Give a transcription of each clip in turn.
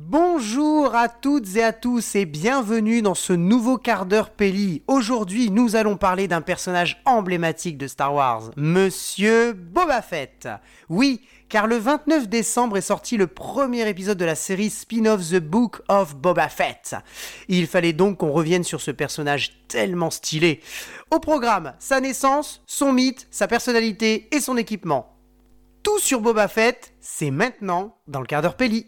Bonjour à toutes et à tous et bienvenue dans ce nouveau quart d'heure Pelli. Aujourd'hui, nous allons parler d'un personnage emblématique de Star Wars, Monsieur Boba Fett. Oui, car le 29 décembre est sorti le premier épisode de la série spin-off The Book of Boba Fett. Il fallait donc qu'on revienne sur ce personnage tellement stylé. Au programme, sa naissance, son mythe, sa personnalité et son équipement. Tout sur Boba Fett, c'est maintenant dans le quart d'heure Pelli.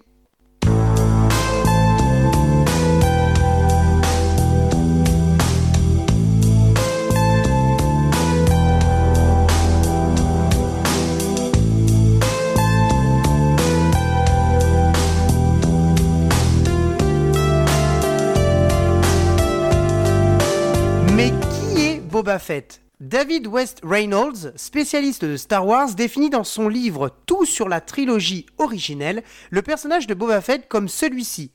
Boba Fett David West Reynolds, spécialiste de Star Wars, définit dans son livre Tout sur la trilogie originelle le personnage de Boba Fett comme celui-ci.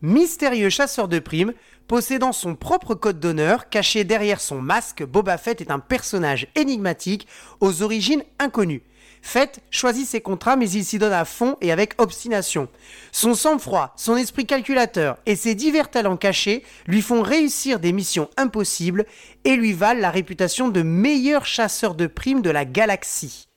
Mystérieux chasseur de primes, possédant son propre code d'honneur, caché derrière son masque, Boba Fett est un personnage énigmatique aux origines inconnues. Fett choisit ses contrats mais il s'y donne à fond et avec obstination. Son sang-froid, son esprit calculateur et ses divers talents cachés lui font réussir des missions impossibles et lui valent la réputation de meilleur chasseur de primes de la galaxie.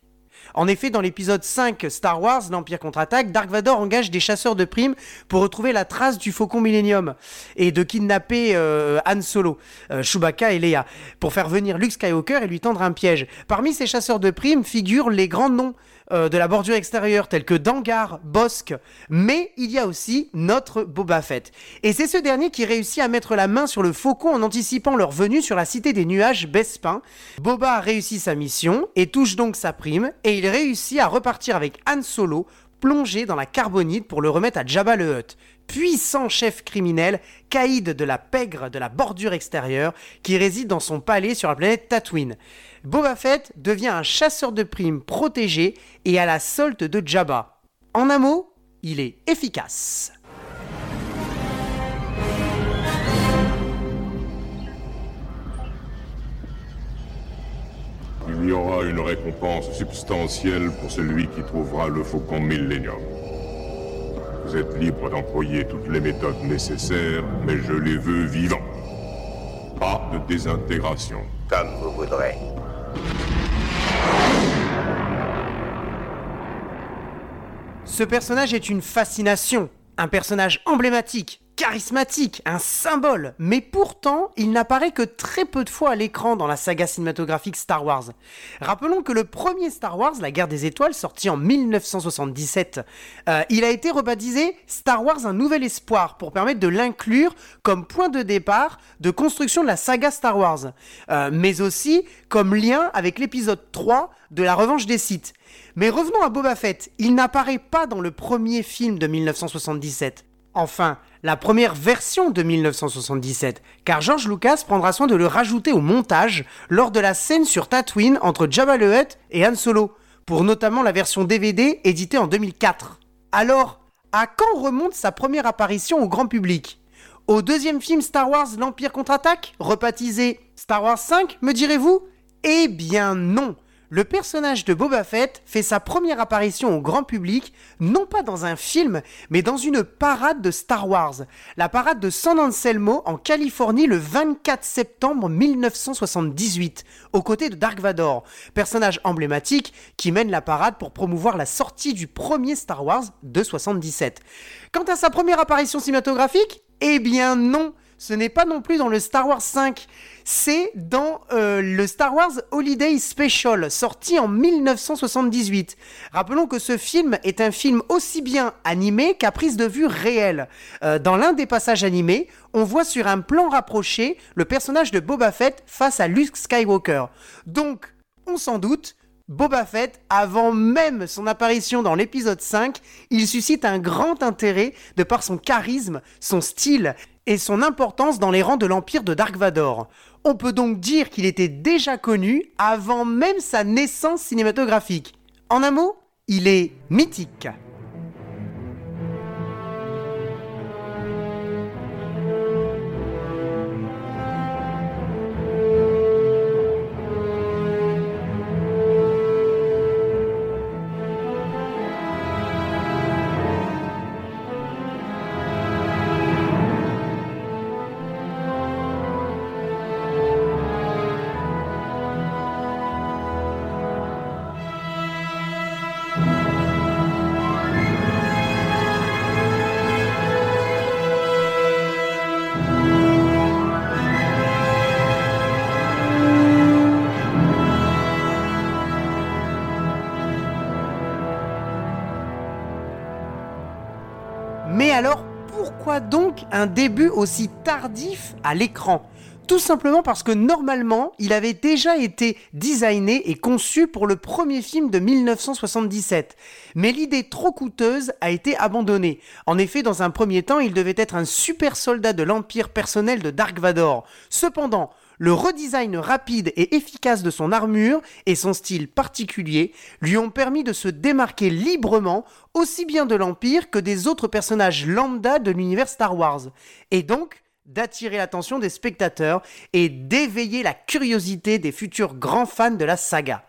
En effet, dans l'épisode 5 Star Wars, l'Empire contre-attaque, Dark Vador engage des chasseurs de primes pour retrouver la trace du Faucon Millennium et de kidnapper euh, Han Solo, euh, Chewbacca et Leia, pour faire venir Luke Skywalker et lui tendre un piège. Parmi ces chasseurs de primes figurent les grands noms euh, de la bordure extérieure tels que Dangar, Bosque, mais il y a aussi notre Boba Fett. Et c'est ce dernier qui réussit à mettre la main sur le faucon en anticipant leur venue sur la cité des nuages Bespin. Boba réussit sa mission et touche donc sa prime, et il réussit à repartir avec Han Solo plongé dans la carbonite pour le remettre à Jabba le Hutt, puissant chef criminel, caïd de la pègre de la bordure extérieure, qui réside dans son palais sur la planète Tatooine. Boba Fett devient un chasseur de primes protégé et à la solde de Jabba. En un mot, il est efficace. Il y aura une récompense substantielle pour celui qui trouvera le faucon Millennium. Vous êtes libre d'employer toutes les méthodes nécessaires, mais je les veux vivants. Pas de désintégration. Comme vous voudrez. Ce personnage est une fascination, un personnage emblématique, charismatique, un symbole, mais pourtant il n'apparaît que très peu de fois à l'écran dans la saga cinématographique Star Wars. Rappelons que le premier Star Wars, La guerre des étoiles, sorti en 1977, euh, il a été rebaptisé Star Wars Un nouvel espoir pour permettre de l'inclure comme point de départ de construction de la saga Star Wars, euh, mais aussi comme lien avec l'épisode 3 de La revanche des Sith. Mais revenons à Boba Fett, il n'apparaît pas dans le premier film de 1977. Enfin, la première version de 1977, car George Lucas prendra soin de le rajouter au montage lors de la scène sur Tatooine entre Jabba le Hutt et Han Solo, pour notamment la version DVD éditée en 2004. Alors, à quand remonte sa première apparition au grand public? Au deuxième film Star Wars L'Empire contre-attaque, rebaptisé Star Wars 5, me direz-vous? Eh bien non le personnage de Boba Fett fait sa première apparition au grand public, non pas dans un film, mais dans une parade de Star Wars. La parade de San Anselmo en Californie le 24 septembre 1978, aux côtés de Dark Vador, personnage emblématique qui mène la parade pour promouvoir la sortie du premier Star Wars de 77. Quant à sa première apparition cinématographique, eh bien non ce n'est pas non plus dans le Star Wars 5, c'est dans euh, le Star Wars Holiday Special, sorti en 1978. Rappelons que ce film est un film aussi bien animé qu'à prise de vue réelle. Euh, dans l'un des passages animés, on voit sur un plan rapproché le personnage de Boba Fett face à Luke Skywalker. Donc, on s'en doute, Boba Fett, avant même son apparition dans l'épisode 5, il suscite un grand intérêt de par son charisme, son style et son importance dans les rangs de l'Empire de Dark Vador. On peut donc dire qu'il était déjà connu avant même sa naissance cinématographique. En un mot, il est mythique. Un début aussi tardif à l'écran tout simplement parce que normalement, il avait déjà été designé et conçu pour le premier film de 1977. Mais l'idée trop coûteuse a été abandonnée. En effet, dans un premier temps, il devait être un super soldat de l'Empire personnel de Dark Vador. Cependant, le redesign rapide et efficace de son armure et son style particulier lui ont permis de se démarquer librement aussi bien de l'Empire que des autres personnages lambda de l'univers Star Wars. Et donc, d'attirer l'attention des spectateurs et d'éveiller la curiosité des futurs grands fans de la saga.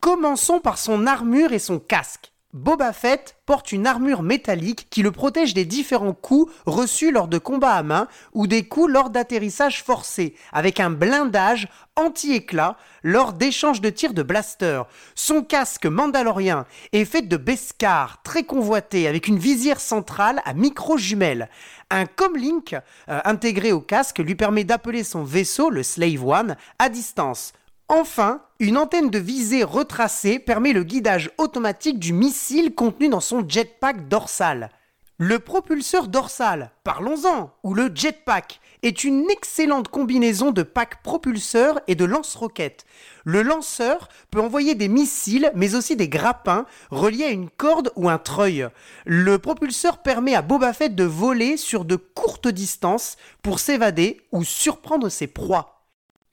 Commençons par son armure et son casque. Boba Fett porte une armure métallique qui le protège des différents coups reçus lors de combats à main ou des coups lors d'atterrissage forcé, avec un blindage anti-éclat lors d'échanges de tirs de blaster. Son casque mandalorien est fait de Beskar, très convoité, avec une visière centrale à micro-jumelles. Un comlink euh, intégré au casque lui permet d'appeler son vaisseau, le Slave One, à distance. Enfin, une antenne de visée retracée permet le guidage automatique du missile contenu dans son jetpack dorsal. Le propulseur dorsal, parlons-en, ou le jetpack, est une excellente combinaison de pack propulseur et de lance-roquettes. Le lanceur peut envoyer des missiles, mais aussi des grappins reliés à une corde ou un treuil. Le propulseur permet à Boba Fett de voler sur de courtes distances pour s'évader ou surprendre ses proies.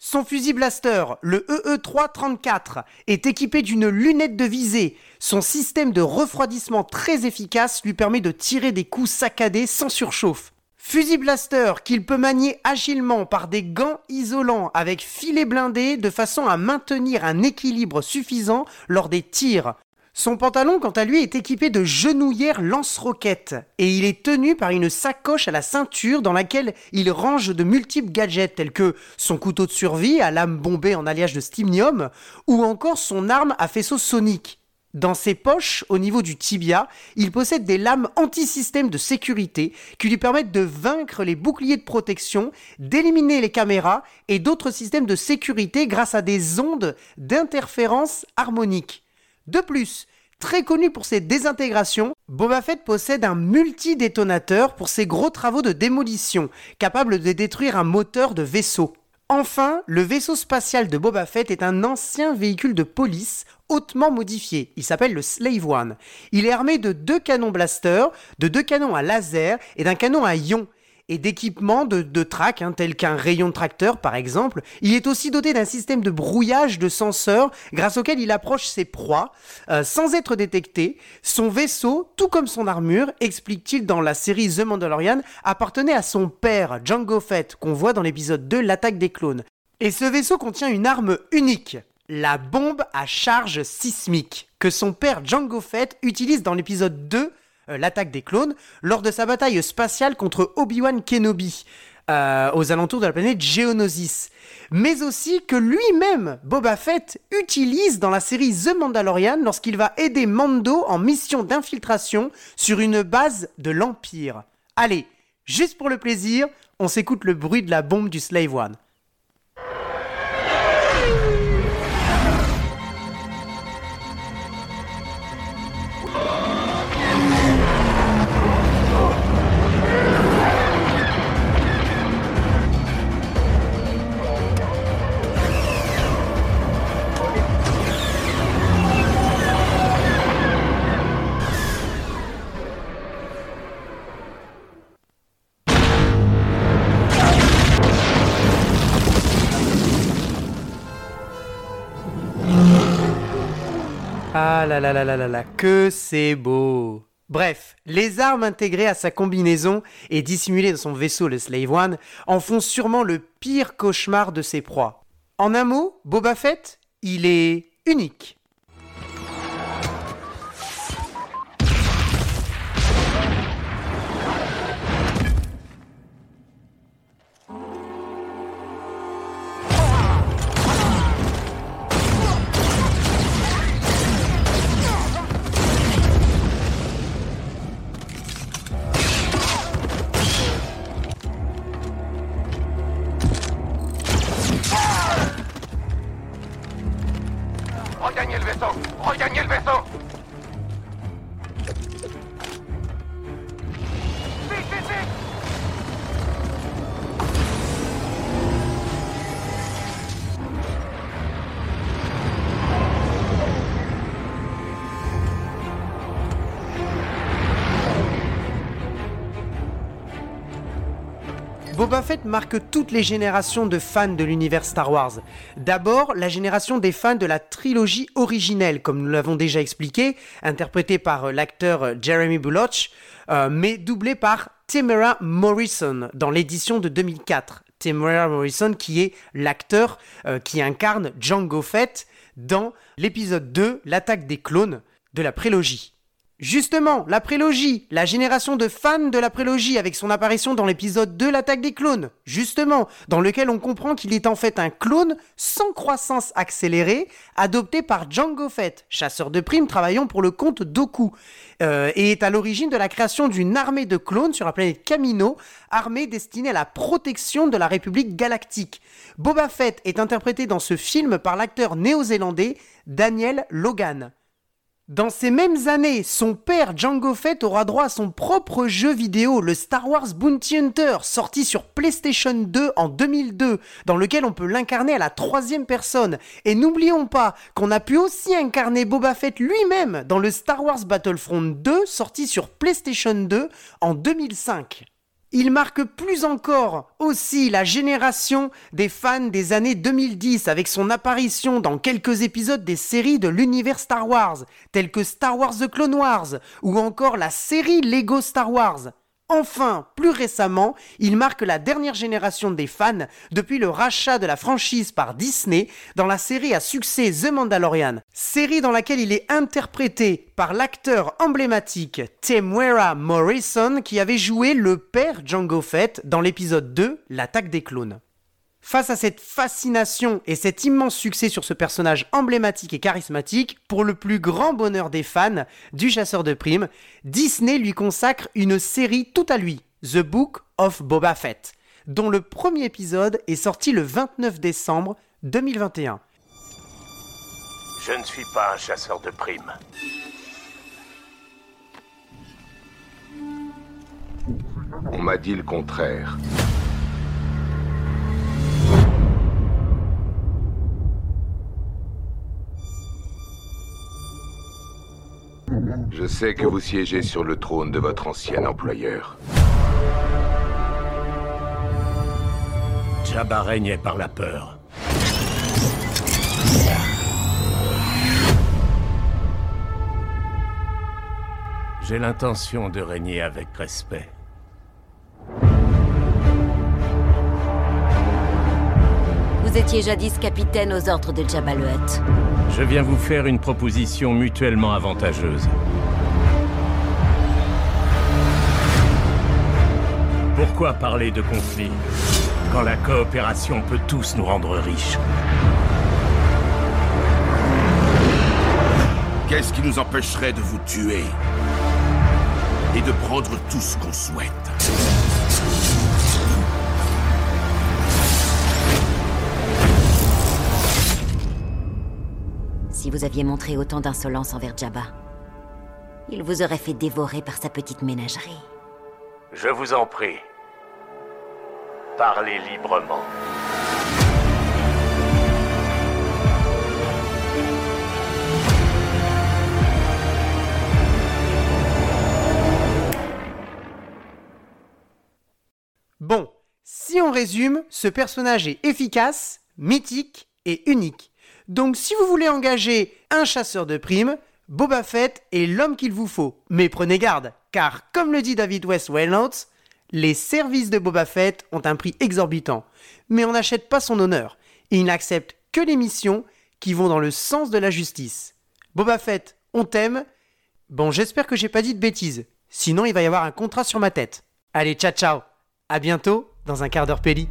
Son fusil blaster, le EE-334, est équipé d'une lunette de visée. Son système de refroidissement très efficace lui permet de tirer des coups saccadés sans surchauffe. Fusil blaster qu'il peut manier agilement par des gants isolants avec filet blindé de façon à maintenir un équilibre suffisant lors des tirs. Son pantalon, quant à lui, est équipé de genouillères lance-roquettes et il est tenu par une sacoche à la ceinture dans laquelle il range de multiples gadgets tels que son couteau de survie à lame bombée en alliage de stimnium ou encore son arme à faisceau sonique. Dans ses poches, au niveau du tibia, il possède des lames anti-système de sécurité qui lui permettent de vaincre les boucliers de protection, d'éliminer les caméras et d'autres systèmes de sécurité grâce à des ondes d'interférence harmonique. De plus, très connu pour ses désintégrations, Boba Fett possède un multi-détonateur pour ses gros travaux de démolition, capable de détruire un moteur de vaisseau. Enfin, le vaisseau spatial de Boba Fett est un ancien véhicule de police hautement modifié. Il s'appelle le Slave One. Il est armé de deux canons blasters, de deux canons à laser et d'un canon à ion et d'équipements de, de track, hein, tels qu'un rayon de tracteur par exemple. Il est aussi doté d'un système de brouillage de senseurs grâce auquel il approche ses proies euh, sans être détecté. Son vaisseau, tout comme son armure, explique-t-il dans la série The Mandalorian, appartenait à son père, Jango Fett, qu'on voit dans l'épisode 2, l'attaque des clones. Et ce vaisseau contient une arme unique, la bombe à charge sismique, que son père Jango Fett utilise dans l'épisode 2 euh, l'attaque des clones, lors de sa bataille spatiale contre Obi-Wan Kenobi. Euh, aux alentours de la planète Geonosis, mais aussi que lui-même, Boba Fett, utilise dans la série The Mandalorian lorsqu'il va aider Mando en mission d'infiltration sur une base de l'Empire. Allez, juste pour le plaisir, on s'écoute le bruit de la bombe du Slave One. Ah là là là là là là, que c'est beau Bref, les armes intégrées à sa combinaison et dissimulées dans son vaisseau le Slave One en font sûrement le pire cauchemar de ses proies. En un mot, Boba Fett, il est unique. Boba Fett marque toutes les générations de fans de l'univers Star Wars. D'abord, la génération des fans de la trilogie originelle, comme nous l'avons déjà expliqué, interprétée par euh, l'acteur euh, Jeremy Bulloch, euh, mais doublée par Tamara Morrison dans l'édition de 2004. Tamara Morrison qui est l'acteur qui incarne Django Fett dans l'épisode 2, l'attaque des clones de la prélogie. Justement, la prélogie, la génération de fans de la prélogie avec son apparition dans l'épisode 2 l'attaque des clones, justement, dans lequel on comprend qu'il est en fait un clone sans croissance accélérée, adopté par Django Fett, chasseur de primes travaillant pour le compte Doku, euh, et est à l'origine de la création d'une armée de clones sur la planète Camino, armée destinée à la protection de la République galactique. Boba Fett est interprété dans ce film par l'acteur néo-zélandais Daniel Logan. Dans ces mêmes années, son père Django Fett aura droit à son propre jeu vidéo, le Star Wars Bounty Hunter, sorti sur PlayStation 2 en 2002, dans lequel on peut l'incarner à la troisième personne. Et n'oublions pas qu'on a pu aussi incarner Boba Fett lui-même dans le Star Wars Battlefront 2, sorti sur PlayStation 2 en 2005. Il marque plus encore aussi la génération des fans des années 2010 avec son apparition dans quelques épisodes des séries de l'univers Star Wars, tels que Star Wars The Clone Wars ou encore la série Lego Star Wars. Enfin, plus récemment, il marque la dernière génération des fans depuis le rachat de la franchise par Disney dans la série à succès The Mandalorian, série dans laquelle il est interprété par l'acteur emblématique Temuera Morrison qui avait joué le père Django Fett dans l'épisode 2, L'attaque des clones. Face à cette fascination et cet immense succès sur ce personnage emblématique et charismatique, pour le plus grand bonheur des fans du chasseur de primes, Disney lui consacre une série tout à lui, The Book of Boba Fett, dont le premier épisode est sorti le 29 décembre 2021. Je ne suis pas un chasseur de primes. On m'a dit le contraire. Je sais que vous siégez sur le trône de votre ancien employeur. Jabba régnait par la peur. J'ai l'intention de régner avec respect. Vous étiez jadis capitaine aux ordres de Jabba le Hutt. Je viens vous faire une proposition mutuellement avantageuse. Pourquoi parler de conflit quand la coopération peut tous nous rendre riches? Qu'est-ce qui nous empêcherait de vous tuer et de prendre tout ce qu'on souhaite? Si vous aviez montré autant d'insolence envers Jabba, il vous aurait fait dévorer par sa petite ménagerie. Je vous en prie. Parlez librement. Bon, si on résume, ce personnage est efficace, mythique et unique. Donc si vous voulez engager un chasseur de primes, Boba Fett est l'homme qu'il vous faut. Mais prenez garde, car comme le dit David West Wellnotes, les services de Boba Fett ont un prix exorbitant. Mais on n'achète pas son honneur, et il n'accepte que les missions qui vont dans le sens de la justice. Boba Fett, on t'aime. Bon, j'espère que j'ai pas dit de bêtises. Sinon, il va y avoir un contrat sur ma tête. Allez, ciao ciao. À bientôt dans un quart d'heure Péli.